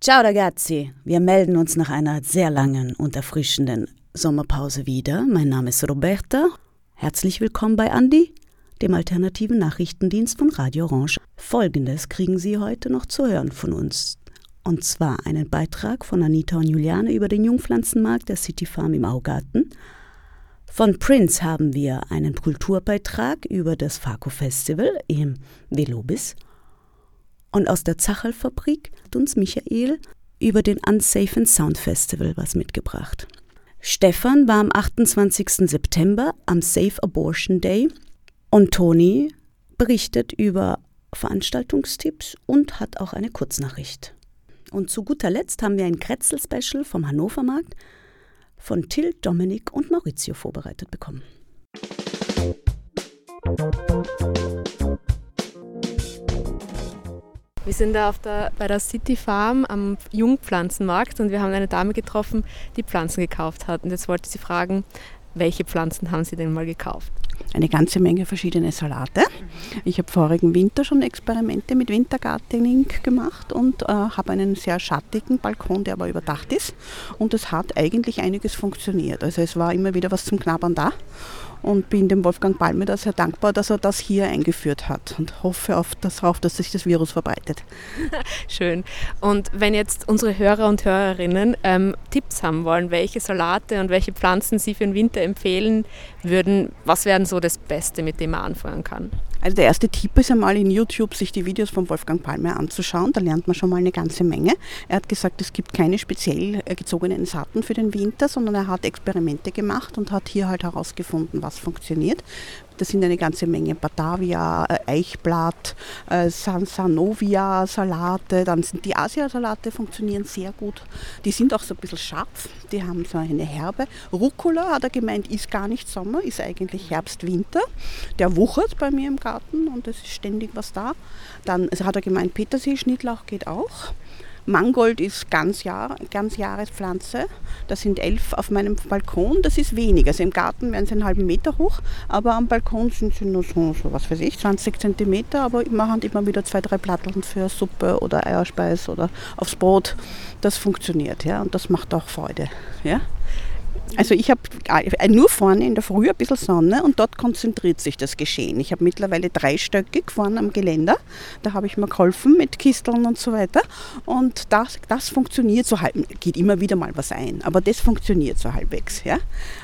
Ciao ragazzi, wir melden uns nach einer sehr langen und erfrischenden Sommerpause wieder. Mein Name ist Roberta. Herzlich willkommen bei Andi, dem alternativen Nachrichtendienst von Radio Orange. Folgendes kriegen Sie heute noch zu hören von uns. Und zwar einen Beitrag von Anita und Juliane über den Jungpflanzenmarkt der City Farm im Augarten. Von Prince haben wir einen Kulturbeitrag über das Faco Festival im Velobis. Und aus der Zacherlfabrik hat uns Michael über den Unsafe and Sound Festival was mitgebracht. Stefan war am 28. September am Safe Abortion Day und Toni berichtet über Veranstaltungstipps und hat auch eine Kurznachricht. Und zu guter Letzt haben wir ein Kretzel-Special vom Hannovermarkt von Till, Dominik und Maurizio vorbereitet bekommen. Wir sind da der, bei der City Farm am Jungpflanzenmarkt und wir haben eine Dame getroffen, die Pflanzen gekauft hat. Und jetzt wollte sie fragen, welche Pflanzen haben Sie denn mal gekauft? Eine ganze Menge verschiedene Salate. Ich habe vorigen Winter schon Experimente mit Wintergartening gemacht und äh, habe einen sehr schattigen Balkon, der aber überdacht ist. Und es hat eigentlich einiges funktioniert. Also es war immer wieder was zum Knabbern da und bin dem Wolfgang Palme da sehr dankbar, dass er das hier eingeführt hat und hoffe auf darauf, dass sich das Virus verbreitet. Schön. Und wenn jetzt unsere Hörer und Hörerinnen ähm, Tipps haben wollen, welche Salate und welche Pflanzen sie für den Winter empfehlen würden, was wären so das Beste, mit dem man anfangen kann? Also der erste Tipp ist einmal in YouTube sich die Videos von Wolfgang Palme anzuschauen. Da lernt man schon mal eine ganze Menge. Er hat gesagt, es gibt keine speziell äh, gezogenen Saaten für den Winter, sondern er hat Experimente gemacht und hat hier halt herausgefunden, was funktioniert. Das sind eine ganze Menge Batavia, äh, Eichblatt, äh, Sansanovia Salate, dann sind die Asiasalate funktionieren sehr gut. Die sind auch so ein bisschen scharf, die haben so eine Herbe. Rucola hat er gemeint, ist gar nicht Sommer, ist eigentlich Herbst, Winter. Der wuchert bei mir im Garten und es ist ständig was da. Dann also hat er gemeint, Petersil-Schnittlauch geht auch. Mangold ist ganz, Jahr, ganz Jahrespflanze. Das sind elf auf meinem Balkon. Das ist wenig. Also im Garten werden sie einen halben Meter hoch, aber am Balkon sind sie nur so, so was weiß ich, 20 Zentimeter. Aber ich mache halt immer wieder zwei, drei Platteln für Suppe oder Eierspeis oder aufs Brot. Das funktioniert, ja, und das macht auch Freude. Ja. Also ich habe äh, nur vorne in der Früh ein bisschen Sonne und dort konzentriert sich das Geschehen. Ich habe mittlerweile dreistöckig vorne am Geländer. Da habe ich mir geholfen mit Kisteln und so weiter. Und das, das funktioniert so halb. Geht immer wieder mal was ein, aber das funktioniert so halbwegs. Ja?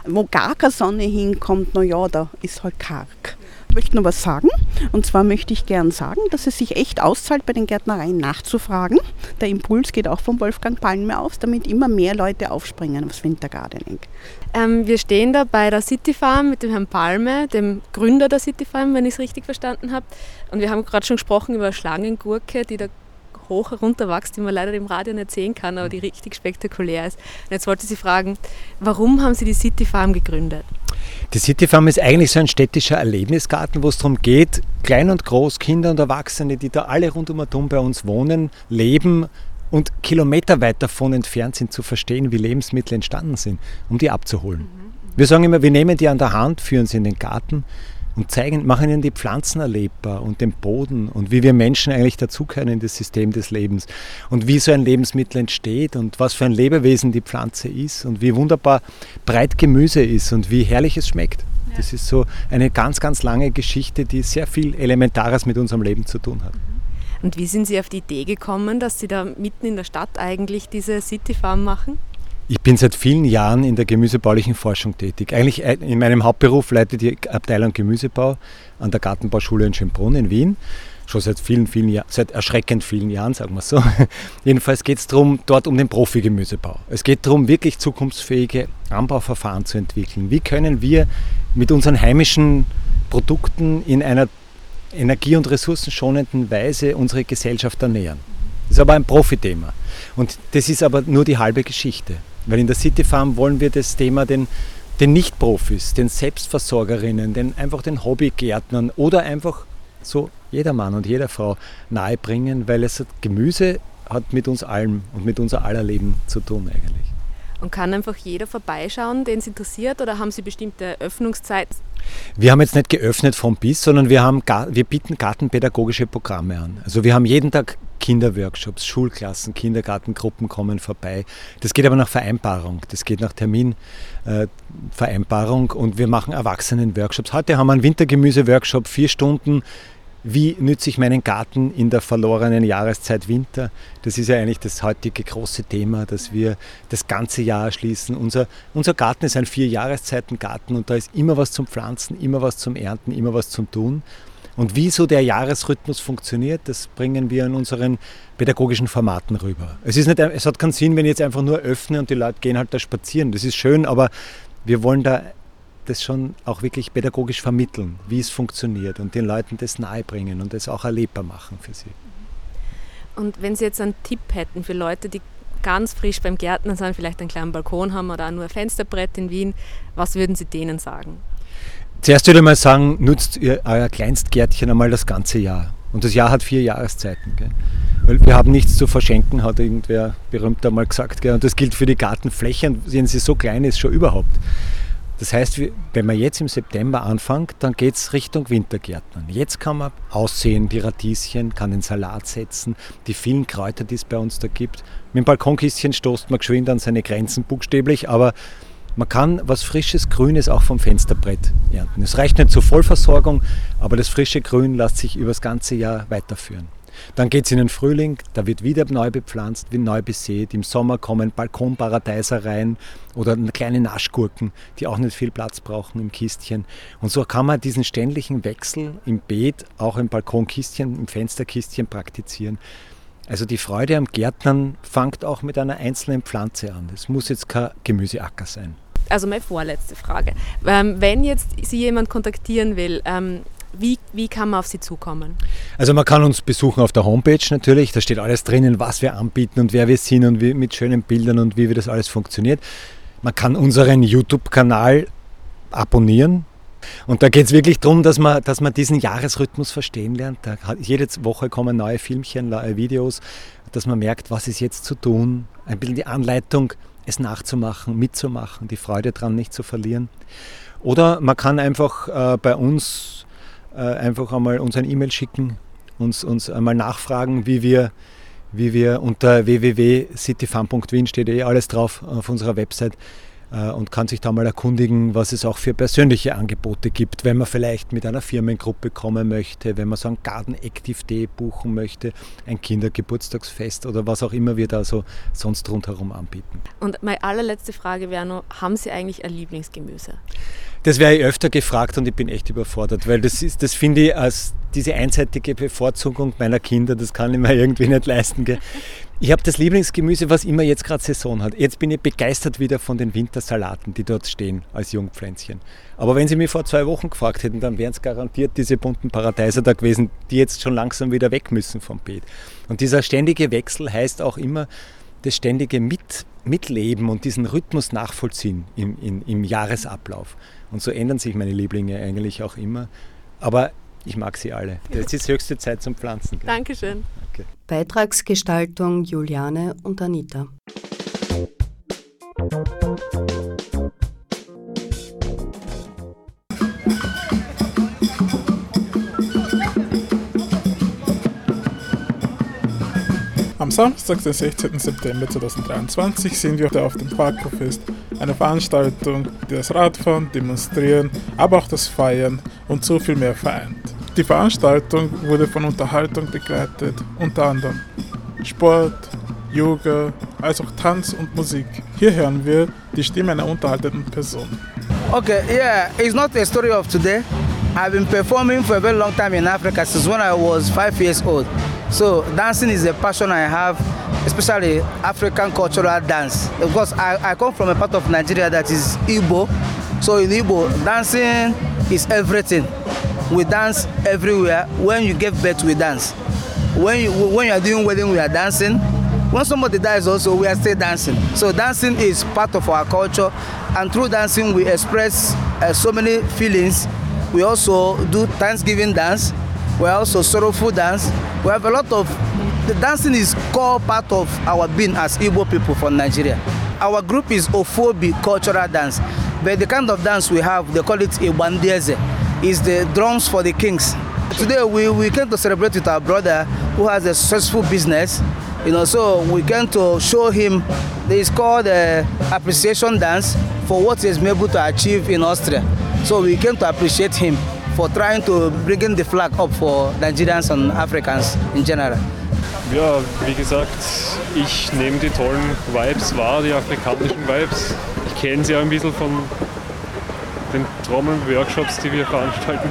Wo gar keine Sonne hinkommt, naja, da ist halt karg. Ich möchte noch was sagen. Und zwar möchte ich gern sagen, dass es sich echt auszahlt, bei den Gärtnereien nachzufragen. Der Impuls geht auch von Wolfgang Palme aus, damit immer mehr Leute aufspringen aufs Wintergardening. Ähm, wir stehen da bei der City Farm mit dem Herrn Palme, dem Gründer der City Farm, wenn ich es richtig verstanden habe. Und wir haben gerade schon gesprochen über Schlangengurke, die da hoch herunterwächst, die man leider im Radio nicht sehen kann, aber die richtig spektakulär ist. Und jetzt wollte ich Sie fragen, warum haben Sie die City Farm gegründet? Die City Farm ist eigentlich so ein städtischer Erlebnisgarten, wo es darum geht, klein und groß, Kinder und Erwachsene, die da alle rund um Atom bei uns wohnen, leben und kilometerweit davon entfernt sind, zu verstehen, wie Lebensmittel entstanden sind, um die abzuholen. Wir sagen immer, wir nehmen die an der Hand, führen sie in den Garten und zeigen, machen ihnen die Pflanzen erlebbar und den Boden und wie wir Menschen eigentlich dazugehören in das System des Lebens und wie so ein Lebensmittel entsteht und was für ein Lebewesen die Pflanze ist und wie wunderbar breit Gemüse ist und wie herrlich es schmeckt. Ja. Das ist so eine ganz, ganz lange Geschichte, die sehr viel Elementares mit unserem Leben zu tun hat. Und wie sind Sie auf die Idee gekommen, dass Sie da mitten in der Stadt eigentlich diese City Farm machen? Ich bin seit vielen Jahren in der gemüsebaulichen Forschung tätig. Eigentlich äh, in meinem Hauptberuf leite die Abteilung Gemüsebau an der Gartenbauschule in Schönbrunn in Wien. Schon seit vielen, vielen Jahren, seit erschreckend vielen Jahren, sagen wir so. Jedenfalls geht es darum, dort um den Profi-Gemüsebau. Es geht darum, wirklich zukunftsfähige Anbauverfahren zu entwickeln. Wie können wir mit unseren heimischen Produkten in einer energie- und ressourcenschonenden Weise unsere Gesellschaft ernähren? Das ist aber ein Profithema. Und das ist aber nur die halbe Geschichte. Weil in der City Farm wollen wir das Thema den, den Nicht-Profis, den Selbstversorgerinnen, den, einfach den Hobbygärtnern oder einfach so jeder Mann und jeder Frau nahebringen, weil es Gemüse hat mit uns allem und mit unser aller Leben zu tun eigentlich. Und kann einfach jeder vorbeischauen, den es interessiert, oder haben Sie bestimmte Öffnungszeiten? Wir haben jetzt nicht geöffnet vom bis, sondern wir, haben, wir bieten gartenpädagogische Programme an. Also wir haben jeden Tag Kinderworkshops, Schulklassen, Kindergartengruppen kommen vorbei. Das geht aber nach Vereinbarung, das geht nach Terminvereinbarung äh, und wir machen Erwachsenen-Workshops. Heute haben wir einen Wintergemüse-Workshop, vier Stunden wie nütze ich meinen Garten in der verlorenen Jahreszeit Winter? Das ist ja eigentlich das heutige große Thema, dass wir das ganze Jahr erschließen. Unser, unser Garten ist ein Vier-Jahreszeiten-Garten und da ist immer was zum Pflanzen, immer was zum Ernten, immer was zum Tun. Und wie so der Jahresrhythmus funktioniert, das bringen wir in unseren pädagogischen Formaten rüber. Es, ist nicht, es hat keinen Sinn, wenn ich jetzt einfach nur öffne und die Leute gehen halt da spazieren. Das ist schön, aber wir wollen da das schon auch wirklich pädagogisch vermitteln, wie es funktioniert und den Leuten das nahebringen und das auch erlebbar machen für sie. Und wenn Sie jetzt einen Tipp hätten für Leute, die ganz frisch beim Gärtner sind, vielleicht einen kleinen Balkon haben oder auch nur ein Fensterbrett in Wien, was würden Sie denen sagen? Zuerst würde ich mal sagen, nutzt ihr euer Kleinstgärtchen einmal das ganze Jahr. Und das Jahr hat vier Jahreszeiten. Gell? Weil wir haben nichts zu verschenken, hat irgendwer berühmt einmal gesagt. Gell? Und das gilt für die Gartenflächen, wenn sie so klein ist, schon überhaupt. Das heißt, wenn man jetzt im September anfängt, dann geht es Richtung Wintergärtnern. Jetzt kann man aussehen, die Radieschen, kann den Salat setzen, die vielen Kräuter, die es bei uns da gibt. Mit dem Balkonkistchen stoßt man geschwind an seine Grenzen buchstäblich, aber man kann was frisches Grünes auch vom Fensterbrett ernten. Es reicht nicht zur Vollversorgung, aber das frische Grün lässt sich über das ganze Jahr weiterführen. Dann geht es in den Frühling, da wird wieder neu bepflanzt, wird neu besät. Im Sommer kommen Balkonparadeiser rein oder kleine Naschgurken, die auch nicht viel Platz brauchen im Kistchen. Und so kann man diesen ständigen Wechsel im Beet, auch im Balkonkistchen, im Fensterkistchen praktizieren. Also die Freude am Gärtnern fängt auch mit einer einzelnen Pflanze an. Es muss jetzt kein Gemüseacker sein. Also meine vorletzte Frage. Ähm, wenn jetzt Sie jemand kontaktieren will, ähm, wie, wie kann man auf Sie zukommen? Also man kann uns besuchen auf der Homepage natürlich, da steht alles drinnen, was wir anbieten und wer wir sind und wie, mit schönen Bildern und wie, wie das alles funktioniert. Man kann unseren YouTube-Kanal abonnieren. Und da geht es wirklich darum, dass man, dass man diesen Jahresrhythmus verstehen lernt. Da, jede Woche kommen neue Filmchen, neue Videos, dass man merkt, was ist jetzt zu tun. Ein bisschen die Anleitung, es nachzumachen, mitzumachen, die Freude daran nicht zu verlieren. Oder man kann einfach äh, bei uns äh, einfach einmal uns ein E-Mail schicken, uns, uns einmal nachfragen, wie wir, wie wir unter www.cityfarm.wien steht eh alles drauf auf unserer Website und kann sich da mal erkundigen, was es auch für persönliche Angebote gibt, wenn man vielleicht mit einer Firmengruppe kommen möchte, wenn man so ein Garden Active Day buchen möchte, ein Kindergeburtstagsfest oder was auch immer wir da so sonst rundherum anbieten. Und meine allerletzte Frage wäre noch, haben Sie eigentlich ein Lieblingsgemüse? Das wäre ich öfter gefragt und ich bin echt überfordert, weil das ist, das finde ich als diese einseitige Bevorzugung meiner Kinder, das kann ich mir irgendwie nicht leisten. Gell? Ich habe das Lieblingsgemüse, was immer jetzt gerade Saison hat. Jetzt bin ich begeistert wieder von den Wintersalaten, die dort stehen als Jungpflänzchen. Aber wenn Sie mich vor zwei Wochen gefragt hätten, dann wären es garantiert diese bunten Paradeiser da gewesen, die jetzt schon langsam wieder weg müssen vom Beet. Und dieser ständige Wechsel heißt auch immer, das ständige Mit, Mitleben und diesen Rhythmus nachvollziehen im, im, im Jahresablauf. Und so ändern sich meine Lieblinge eigentlich auch immer. Aber ich mag sie alle. Es ist höchste Zeit zum Pflanzen. Dankeschön. Okay. Beitragsgestaltung Juliane und Anita. Am Samstag, den 16. September 2023, sind wir auf dem Parkofest, eine Veranstaltung, die das Radfahren, Demonstrieren, aber auch das Feiern und so viel mehr vereint. Die Veranstaltung wurde von Unterhaltung begleitet, unter anderem Sport, Yoga, als auch Tanz und Musik. Hier hören wir die Stimme einer unterhaltenden Person. Okay, yeah, it's not a story of today. I've been performing for a very long time in Africa since when I was five years old. So dancing is a passion I have, especially African cultural dance. Because I, I come from a part of Nigeria that is Igbo. So in Igbo, dancing is everything. We dance everywhere. When you give birth, we dance. When you when you are doing wedding, we are dancing. When somebody dies, also we are still dancing. So dancing is part of our culture, and through dancing we express uh, so many feelings. We also do Thanksgiving dance. We also sorrowful dance. We have a lot of the dancing is core part of our being as Igbo people from Nigeria. Our group is Ofobi Cultural Dance. But the kind of dance we have, they call it a bandeze, is the drums for the kings. Today we, we came to celebrate with our brother who has a successful business. You know, so we came to show him. It's called uh, appreciation dance for what he's been able to achieve in Austria. So we came to appreciate him for trying to bring in the flag up for Nigerians and Africans in general. Ja, wie gesagt, ich nehme die tollen Vibes wahr, die afrikanischen Vibes. Ich kenne sie auch ein bisschen von den Trommel-Workshops, die wir veranstalten.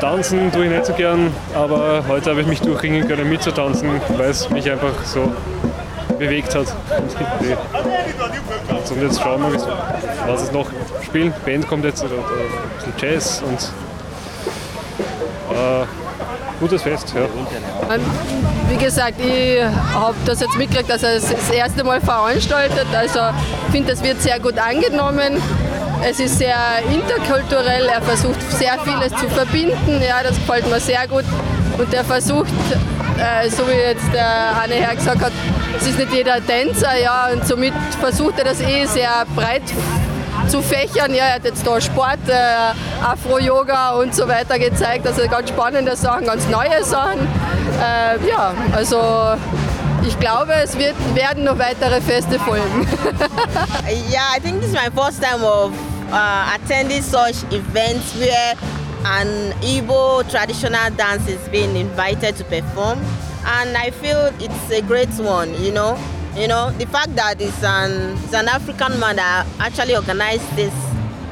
Tanzen tue ich nicht so gern, aber heute habe ich mich durchringen können mitzutanzen, weil es mich einfach so bewegt hat. Und jetzt schauen wir, was es noch spielen. Band kommt jetzt, oder, oder ein bisschen Jazz und äh, gutes Fest. Ja. Wie gesagt, ich habe das jetzt mitgekriegt, dass er es das erste Mal veranstaltet. Also ich finde, das wird sehr gut angenommen. Es ist sehr interkulturell, er versucht sehr vieles zu verbinden, ja, das gefällt mir sehr gut. Und er versucht, äh, so wie jetzt der Anne Herr gesagt hat, es ist nicht jeder Tänzer, ja, und somit versucht er das eh sehr breit zu fächern. Ja, er hat jetzt da Sport, äh, Afro-Yoga und so weiter gezeigt, also ganz spannende Sachen, ganz neue Sachen. Äh, ja, also ich glaube, es wird, werden noch weitere Feste folgen. yeah, I think this is my first time of uh, attending such events where an Igbo traditional dance is being invited to perform, and I feel it's a great one. You know, you know the fact that it's an it's an African man that actually organized this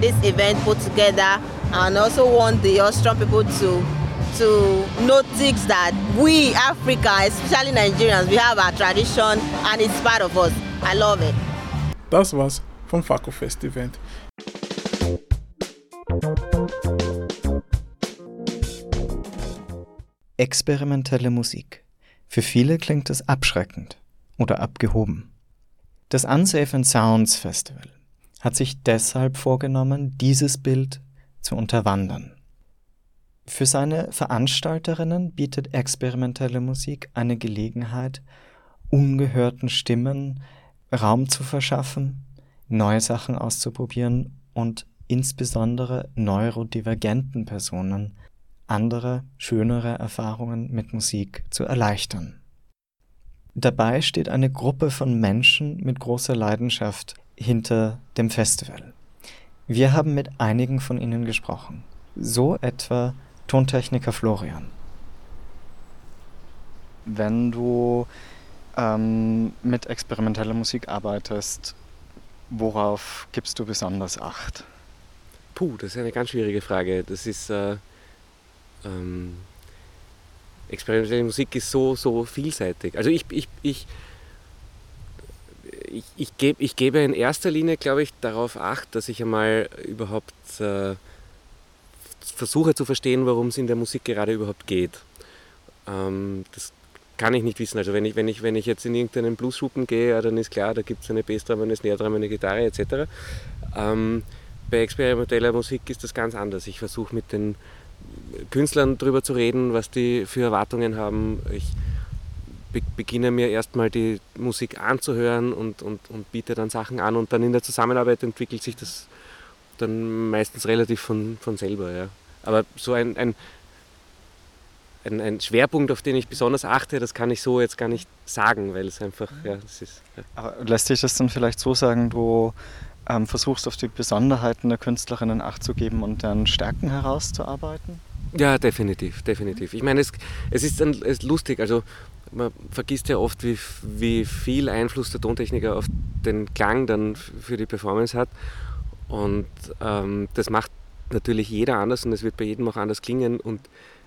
this event put together, and also want the Austrian people to to notice that we Africa, especially Nigerians, we have our tradition and it's part of us. I love it. That was vom Faco Fest Event. Experimentelle Musik. Für viele klingt es abschreckend oder abgehoben. Das Unsafe and Sounds Festival hat sich deshalb vorgenommen, dieses Bild zu unterwandern. Für seine Veranstalterinnen bietet experimentelle Musik eine Gelegenheit, ungehörten Stimmen Raum zu verschaffen, neue Sachen auszuprobieren und insbesondere neurodivergenten Personen andere, schönere Erfahrungen mit Musik zu erleichtern. Dabei steht eine Gruppe von Menschen mit großer Leidenschaft hinter dem Festival. Wir haben mit einigen von ihnen gesprochen. So etwa Tontechniker Florian. Wenn du ähm, mit experimenteller Musik arbeitest, worauf gibst du besonders Acht? Puh, das ist eine ganz schwierige Frage. Das ist äh, ähm, experimentelle Musik ist so, so vielseitig. Also ich, ich, ich, ich, ich, geb, ich gebe in erster Linie, glaube ich, darauf Acht, dass ich einmal überhaupt äh, versuche zu verstehen, worum es in der Musik gerade überhaupt geht. Ähm, das kann ich nicht wissen. Also wenn ich, wenn ich, wenn ich jetzt in irgendeinen Blues-Schuppen gehe, ja, dann ist klar, da gibt es eine Bassdrum, eine Snare-Drum, eine Gitarre etc. Ähm, bei experimenteller Musik ist das ganz anders. Ich versuche mit den Künstlern darüber zu reden, was die für Erwartungen haben. Ich be beginne mir erstmal die Musik anzuhören und, und, und biete dann Sachen an und dann in der Zusammenarbeit entwickelt sich das dann meistens relativ von, von selber. Ja. Aber so ein, ein, ein, ein, Schwerpunkt, auf den ich besonders achte, das kann ich so jetzt gar nicht sagen, weil es einfach, ja, das ist. Ja. Aber lässt sich das dann vielleicht so sagen, du ähm, versuchst auf die Besonderheiten der Künstlerinnen Acht zu geben und deren Stärken herauszuarbeiten? Ja, definitiv, definitiv. Ich meine, es, es ist dann es ist lustig, also man vergisst ja oft, wie, wie viel Einfluss der Tontechniker auf den Klang dann für die Performance hat. Und ähm, das macht natürlich jeder anders und es wird bei jedem auch anders klingen und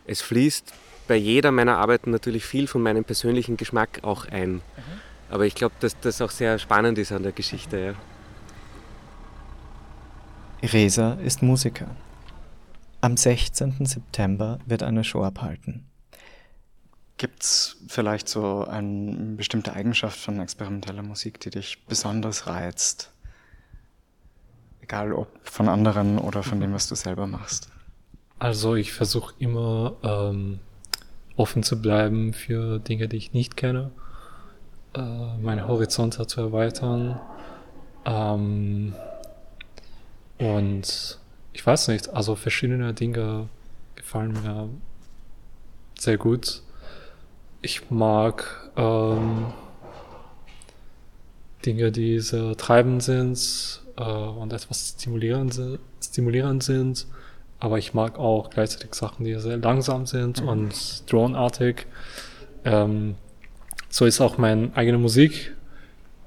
es fließt bei jeder meiner Arbeiten natürlich viel von meinem persönlichen Geschmack auch ein. Mhm. Aber ich glaube, dass das auch sehr spannend ist an der Geschichte. Ja. Resa ist Musiker. Am 16. September wird eine Show abhalten. Gibt es vielleicht so eine bestimmte Eigenschaft von experimenteller Musik, die dich besonders reizt? Egal ob von anderen oder von dem, was du selber machst. Also ich versuche immer ähm, offen zu bleiben für Dinge, die ich nicht kenne, äh, meine Horizonte zu erweitern. Ähm, Und ich weiß nicht, also verschiedene Dinge gefallen mir sehr gut. Ich mag ähm, Dinge, die sehr treibend sind äh, und etwas stimulierend, stimulierend sind. Aber ich mag auch gleichzeitig Sachen, die sehr langsam sind mhm. und droneartig. Ähm, so ist auch meine eigene Musik,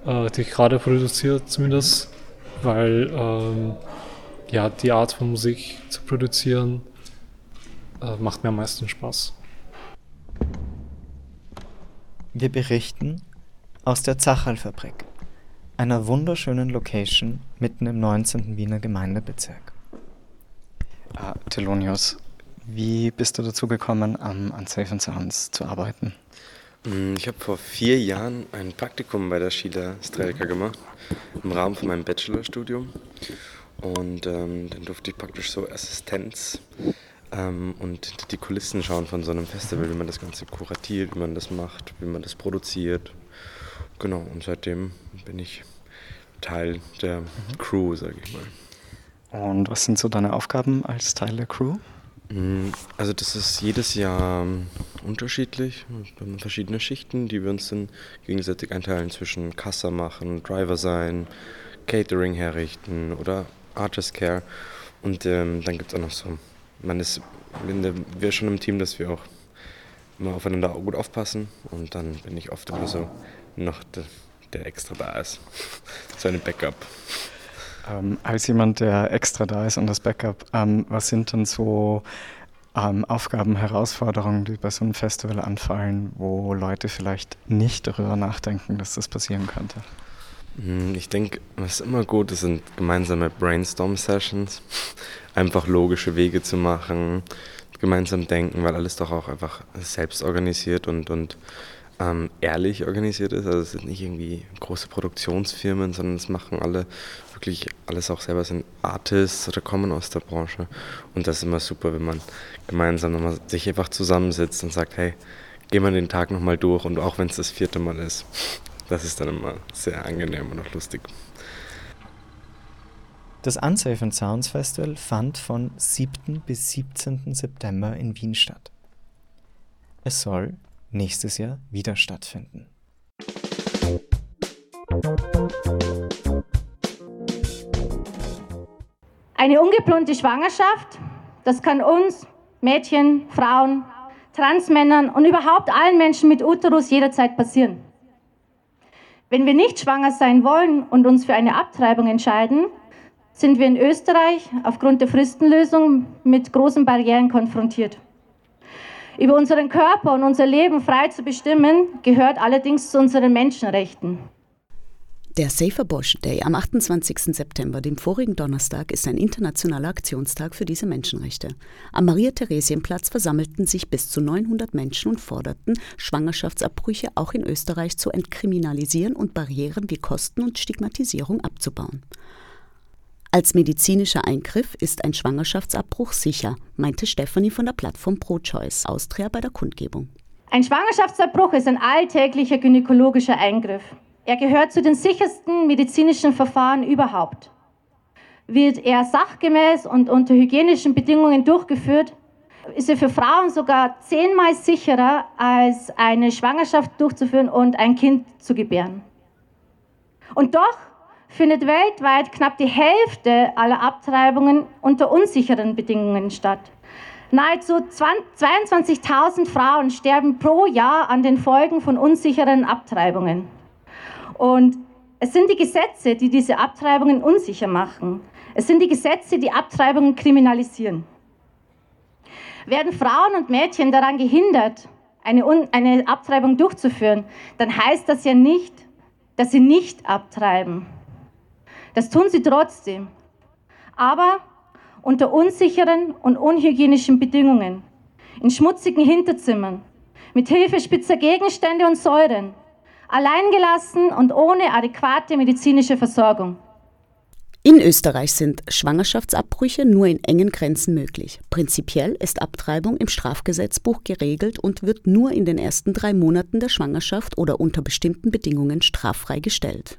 äh, die ich gerade produziere zumindest, weil ähm, ja, die Art von Musik zu produzieren äh, macht mir am meisten Spaß. Wir berichten aus der Zacherl-Fabrik, einer wunderschönen Location mitten im 19. Wiener Gemeindebezirk. Ah, Thelonius, wie bist du dazu gekommen, am Unsafe and Sounds zu arbeiten? Mm, ich habe vor vier Jahren ein Praktikum bei der Schiele Strelka gemacht, im Rahmen von meinem Bachelorstudium. Und ähm, dann durfte ich praktisch so Assistenz ähm, und die Kulissen schauen von so einem Festival, wie man das Ganze kuratiert, wie man das macht, wie man das produziert. Genau, und seitdem bin ich Teil der Crew, sage ich mal. Und was sind so deine Aufgaben als Teil der Crew? Mm, also das ist jedes Jahr ähm, unterschiedlich. Wir haben verschiedene Schichten, die wir uns dann gegenseitig einteilen zwischen Kassa machen, Driver sein, Catering herrichten oder Artist Care. Und ähm, dann gibt es auch noch so, man ist, wir schon im Team, dass wir auch immer aufeinander gut aufpassen. Und dann bin ich oft immer so noch der, der extra da ist. so eine Backup. Ähm, als jemand, der extra da ist und das Backup, ähm, was sind denn so ähm, Aufgaben, Herausforderungen, die bei so einem Festival anfallen, wo Leute vielleicht nicht darüber nachdenken, dass das passieren könnte? Hm, ich denke, was immer gut ist, sind gemeinsame Brainstorm-Sessions. Einfach logische Wege zu machen, gemeinsam denken, weil alles doch auch einfach selbst organisiert und, und ähm, ehrlich organisiert ist. Also es sind nicht irgendwie große Produktionsfirmen, sondern es machen alle wirklich alles auch selber, sind Artists oder kommen aus der Branche. Und das ist immer super, wenn man gemeinsam nochmal sich einfach zusammensitzt und sagt, hey, gehen wir den Tag nochmal durch und auch wenn es das vierte Mal ist, das ist dann immer sehr angenehm und auch lustig. Das Unsafe and Sounds Festival fand von 7. bis 17. September in Wien statt. Es soll nächstes Jahr wieder stattfinden. Eine ungeplante Schwangerschaft, das kann uns, Mädchen, Frauen, Transmännern und überhaupt allen Menschen mit Uterus jederzeit passieren. Wenn wir nicht schwanger sein wollen und uns für eine Abtreibung entscheiden, sind wir in Österreich aufgrund der Fristenlösung mit großen Barrieren konfrontiert. Über unseren Körper und unser Leben frei zu bestimmen, gehört allerdings zu unseren Menschenrechten. Der Safer Bosch Day am 28. September, dem vorigen Donnerstag, ist ein internationaler Aktionstag für diese Menschenrechte. Am Maria-Theresien-Platz versammelten sich bis zu 900 Menschen und forderten, Schwangerschaftsabbrüche auch in Österreich zu entkriminalisieren und Barrieren wie Kosten und Stigmatisierung abzubauen. Als medizinischer Eingriff ist ein Schwangerschaftsabbruch sicher, meinte Stefanie von der Plattform ProChoice Austria bei der Kundgebung. Ein Schwangerschaftsabbruch ist ein alltäglicher gynäkologischer Eingriff. Er gehört zu den sichersten medizinischen Verfahren überhaupt. Wird er sachgemäß und unter hygienischen Bedingungen durchgeführt, ist er für Frauen sogar zehnmal sicherer, als eine Schwangerschaft durchzuführen und ein Kind zu gebären. Und doch findet weltweit knapp die Hälfte aller Abtreibungen unter unsicheren Bedingungen statt. Nahezu 22.000 Frauen sterben pro Jahr an den Folgen von unsicheren Abtreibungen. Und es sind die Gesetze, die diese Abtreibungen unsicher machen. Es sind die Gesetze, die Abtreibungen kriminalisieren. Werden Frauen und Mädchen daran gehindert, eine, eine Abtreibung durchzuführen, dann heißt das ja nicht, dass sie nicht abtreiben. Das tun sie trotzdem. Aber unter unsicheren und unhygienischen Bedingungen, in schmutzigen Hinterzimmern, mit Hilfe spitzer Gegenstände und Säuren, alleingelassen und ohne adäquate medizinische Versorgung. In Österreich sind Schwangerschaftsabbrüche nur in engen Grenzen möglich. Prinzipiell ist Abtreibung im Strafgesetzbuch geregelt und wird nur in den ersten drei Monaten der Schwangerschaft oder unter bestimmten Bedingungen straffrei gestellt.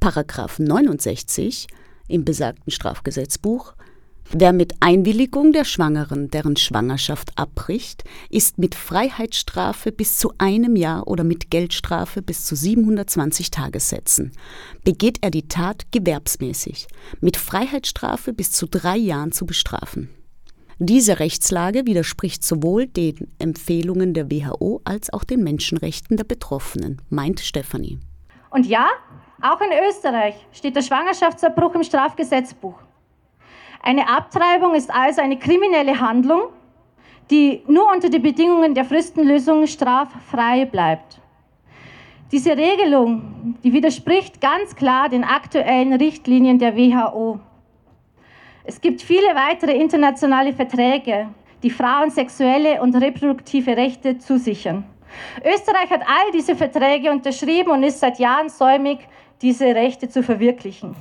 Paragraph 69 im besagten Strafgesetzbuch Wer mit Einwilligung der Schwangeren deren Schwangerschaft abbricht, ist mit Freiheitsstrafe bis zu einem Jahr oder mit Geldstrafe bis zu 720 Tagessätzen. Begeht er die Tat gewerbsmäßig, mit Freiheitsstrafe bis zu drei Jahren zu bestrafen. Diese Rechtslage widerspricht sowohl den Empfehlungen der WHO als auch den Menschenrechten der Betroffenen, meint Stefanie. Und ja, auch in Österreich steht der Schwangerschaftsabbruch im Strafgesetzbuch. Eine Abtreibung ist also eine kriminelle Handlung, die nur unter den Bedingungen der Fristenlösung straffrei bleibt. Diese Regelung, die widerspricht ganz klar den aktuellen Richtlinien der WHO. Es gibt viele weitere internationale Verträge, die Frauen sexuelle und reproduktive Rechte zusichern. Österreich hat all diese Verträge unterschrieben und ist seit Jahren säumig, diese Rechte zu verwirklichen.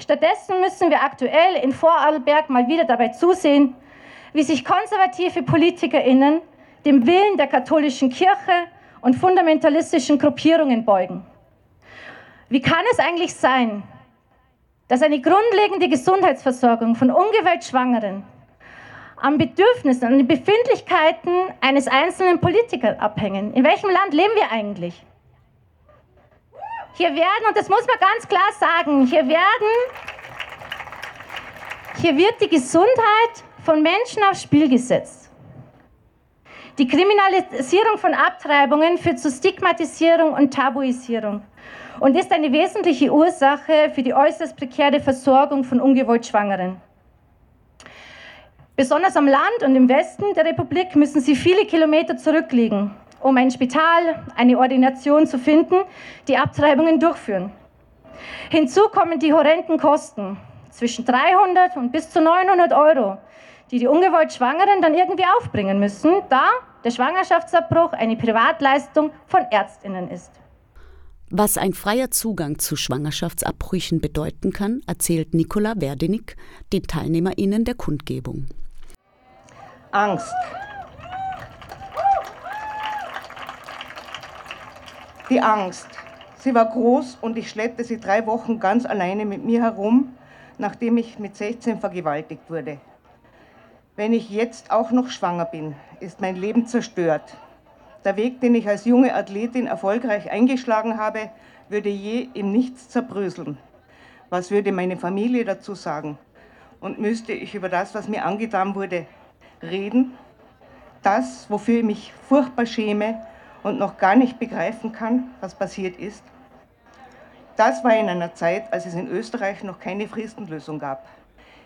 Stattdessen müssen wir aktuell in Vorarlberg mal wieder dabei zusehen, wie sich konservative PolitikerInnen dem Willen der katholischen Kirche und fundamentalistischen Gruppierungen beugen. Wie kann es eigentlich sein, dass eine grundlegende Gesundheitsversorgung von ungewollt Schwangeren am Bedürfnissen, an den Befindlichkeiten eines einzelnen Politikers abhängen? In welchem Land leben wir eigentlich? Hier werden, und das muss man ganz klar sagen, hier werden, hier wird die Gesundheit von Menschen aufs Spiel gesetzt. Die Kriminalisierung von Abtreibungen führt zu Stigmatisierung und Tabuisierung und ist eine wesentliche Ursache für die äußerst prekäre Versorgung von ungewollt Schwangeren. Besonders am Land und im Westen der Republik müssen sie viele Kilometer zurücklegen, um ein Spital, eine Ordination zu finden, die Abtreibungen durchführen. Hinzu kommen die horrenden Kosten zwischen 300 und bis zu 900 Euro, die die ungewollt Schwangeren dann irgendwie aufbringen müssen, da der Schwangerschaftsabbruch eine Privatleistung von Ärztinnen ist. Was ein freier Zugang zu Schwangerschaftsabbrüchen bedeuten kann, erzählt Nicola Werdenig den TeilnehmerInnen der Kundgebung. Angst, Die Angst. Sie war groß und ich schleppte sie drei Wochen ganz alleine mit mir herum, nachdem ich mit 16 vergewaltigt wurde. Wenn ich jetzt auch noch schwanger bin, ist mein Leben zerstört. Der Weg, den ich als junge Athletin erfolgreich eingeschlagen habe, würde je im Nichts zerbröseln. Was würde meine Familie dazu sagen? Und müsste ich über das, was mir angetan wurde, reden? Das, wofür ich mich furchtbar schäme und noch gar nicht begreifen kann, was passiert ist. Das war in einer Zeit, als es in Österreich noch keine Fristenlösung gab,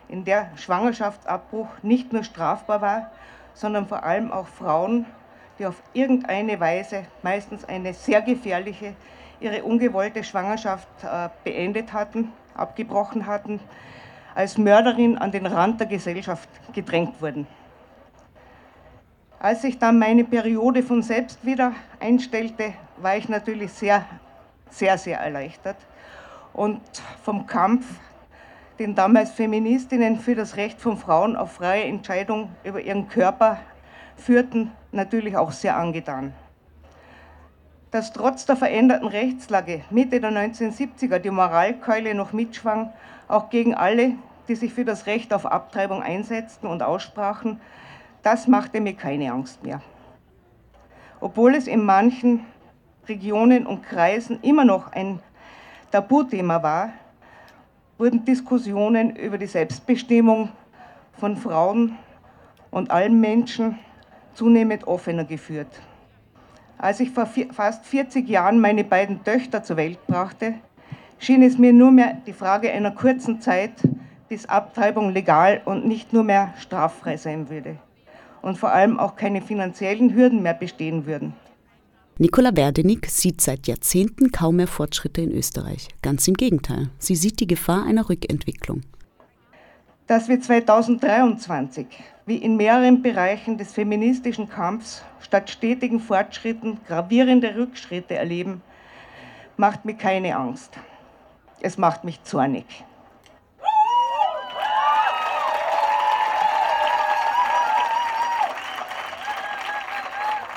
in der Schwangerschaftsabbruch nicht nur strafbar war, sondern vor allem auch Frauen, die auf irgendeine Weise, meistens eine sehr gefährliche, ihre ungewollte Schwangerschaft äh, beendet hatten, abgebrochen hatten, als Mörderin an den Rand der Gesellschaft gedrängt wurden. Als sich dann meine Periode von selbst wieder einstellte, war ich natürlich sehr, sehr, sehr erleichtert. Und vom Kampf, den damals Feministinnen für das Recht von Frauen auf freie Entscheidung über ihren Körper führten, natürlich auch sehr angetan. Dass trotz der veränderten Rechtslage Mitte der 1970er die Moralkeule noch mitschwang, auch gegen alle, die sich für das Recht auf Abtreibung einsetzten und aussprachen, das machte mir keine Angst mehr. Obwohl es in manchen Regionen und Kreisen immer noch ein Tabuthema war, wurden Diskussionen über die Selbstbestimmung von Frauen und allen Menschen zunehmend offener geführt. Als ich vor fast 40 Jahren meine beiden Töchter zur Welt brachte, schien es mir nur mehr die Frage einer kurzen Zeit, bis Abtreibung legal und nicht nur mehr straffrei sein würde und vor allem auch keine finanziellen Hürden mehr bestehen würden. Nicola Werdenig sieht seit Jahrzehnten kaum mehr Fortschritte in Österreich. Ganz im Gegenteil, sie sieht die Gefahr einer Rückentwicklung. Dass wir 2023 wie in mehreren Bereichen des feministischen Kampfs statt stetigen Fortschritten gravierende Rückschritte erleben, macht mir keine Angst. Es macht mich zornig.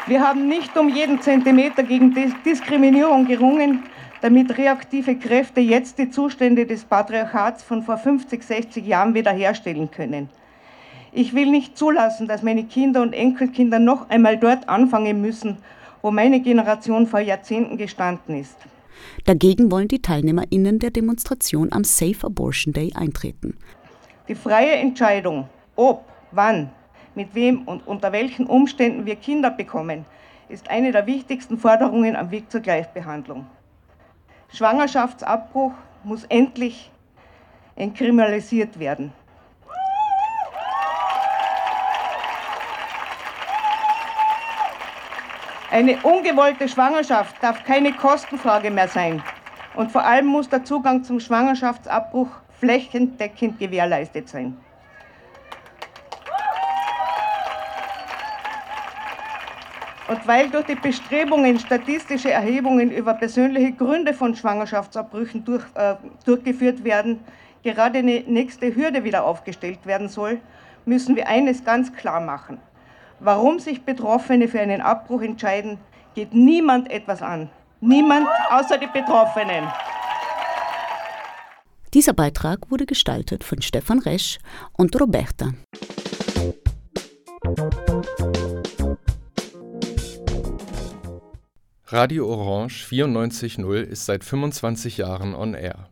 Wir haben nicht um jeden Zentimeter gegen Diskriminierung gerungen, damit reaktive Kräfte jetzt die Zustände des Patriarchats von vor 50, 60 Jahren wiederherstellen können. Ich will nicht zulassen, dass meine Kinder und Enkelkinder noch einmal dort anfangen müssen, wo meine Generation vor Jahrzehnten gestanden ist. Dagegen wollen die TeilnehmerInnen der Demonstration am Safe Abortion Day eintreten. Die freie Entscheidung, ob, wann, mit wem und unter welchen Umständen wir Kinder bekommen, ist eine der wichtigsten Forderungen am Weg zur Gleichbehandlung. Schwangerschaftsabbruch muss endlich entkriminalisiert werden. Eine ungewollte Schwangerschaft darf keine Kostenfrage mehr sein. Und vor allem muss der Zugang zum Schwangerschaftsabbruch flächendeckend gewährleistet sein. Und weil durch die Bestrebungen statistische Erhebungen über persönliche Gründe von Schwangerschaftsabbrüchen durch, äh, durchgeführt werden, gerade eine nächste Hürde wieder aufgestellt werden soll, müssen wir eines ganz klar machen. Warum sich Betroffene für einen Abbruch entscheiden, geht niemand etwas an. Niemand außer die Betroffenen. Dieser Beitrag wurde gestaltet von Stefan Resch und Roberta. Radio Orange 94.0 ist seit 25 Jahren on air.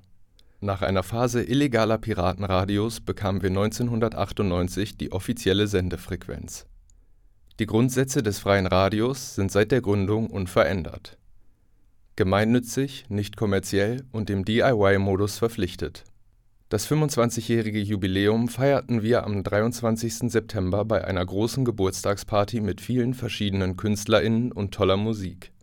Nach einer Phase illegaler Piratenradios bekamen wir 1998 die offizielle Sendefrequenz. Die Grundsätze des freien Radios sind seit der Gründung unverändert. Gemeinnützig, nicht kommerziell und im DIY-Modus verpflichtet. Das 25-jährige Jubiläum feierten wir am 23. September bei einer großen Geburtstagsparty mit vielen verschiedenen KünstlerInnen und toller Musik.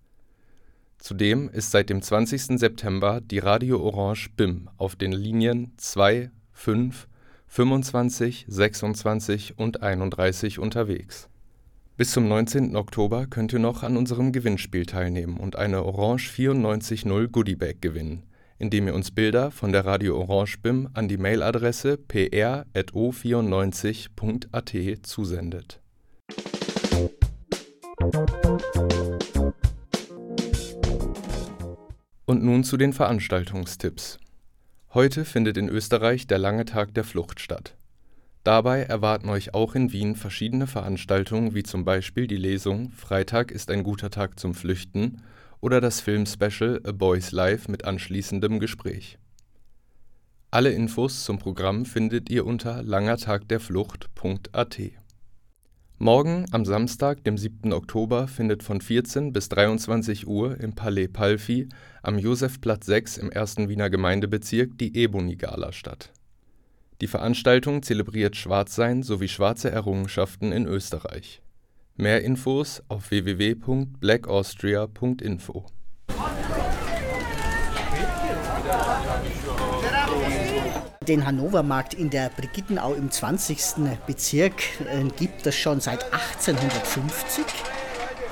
Zudem ist seit dem 20. September die Radio Orange BIM auf den Linien 2, 5, 25, 26 und 31 unterwegs. Bis zum 19. Oktober könnt ihr noch an unserem Gewinnspiel teilnehmen und eine Orange 94.0 Goodiebag gewinnen, indem ihr uns Bilder von der Radio Orange BIM an die Mailadresse pr.o94.at zusendet. Und nun zu den Veranstaltungstipps. Heute findet in Österreich der Lange Tag der Flucht statt. Dabei erwarten euch auch in Wien verschiedene Veranstaltungen wie zum Beispiel die Lesung Freitag ist ein guter Tag zum Flüchten oder das Filmspecial A Boy's Life mit anschließendem Gespräch. Alle Infos zum Programm findet ihr unter langertagderflucht.at. Morgen am Samstag, dem 7. Oktober, findet von 14 bis 23 Uhr im Palais Palfi am Josefplatz 6 im 1. Wiener Gemeindebezirk die Ebony-Gala statt. Die Veranstaltung zelebriert Schwarzsein sowie schwarze Errungenschaften in Österreich. Mehr Infos auf www.blackaustria.info Den Hannovermarkt in der Brigittenau im 20. Bezirk äh, gibt es schon seit 1850.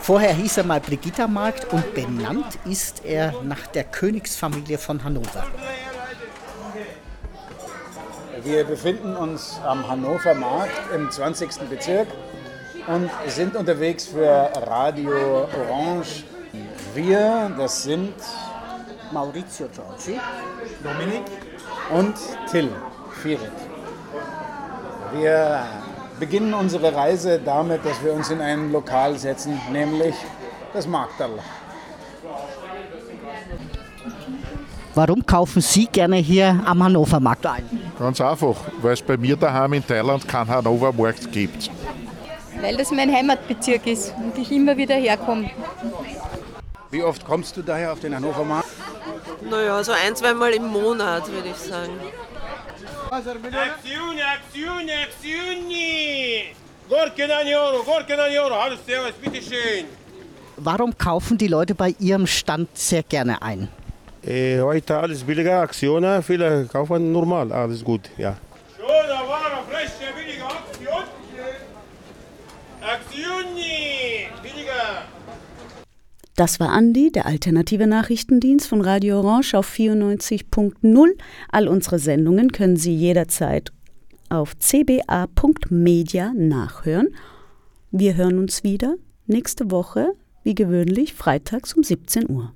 Vorher hieß er mal Brigittermarkt und benannt ist er nach der Königsfamilie von Hannover. Wir befinden uns am Hannover Markt im 20. Bezirk und sind unterwegs für Radio Orange. Wir, das sind Maurizio Giorgi, Dominik und Till Firet. Wir beginnen unsere Reise damit, dass wir uns in ein Lokal setzen, nämlich das Marktal. Warum kaufen Sie gerne hier am Hannover Markt ein? Ganz einfach, weil es bei mir daheim in Thailand keinen Hannover Markt gibt. Weil das mein Heimatbezirk ist und ich immer wieder herkomme. Wie oft kommst du daher auf den Hannover Markt? Naja, so ein, zweimal im Monat, würde ich sagen. Aktion, Aktion, Aktion! Gorke Euro, Gorke Euro, hallo, servus, bitteschön. Warum kaufen die Leute bei Ihrem Stand sehr gerne ein? Äh, heute alles billiger, Aktionen, viele kaufen normal, alles gut, ja. Das war Andi, der alternative Nachrichtendienst von Radio Orange auf 94.0. All unsere Sendungen können Sie jederzeit auf cba.media nachhören. Wir hören uns wieder nächste Woche, wie gewöhnlich, freitags um 17 Uhr.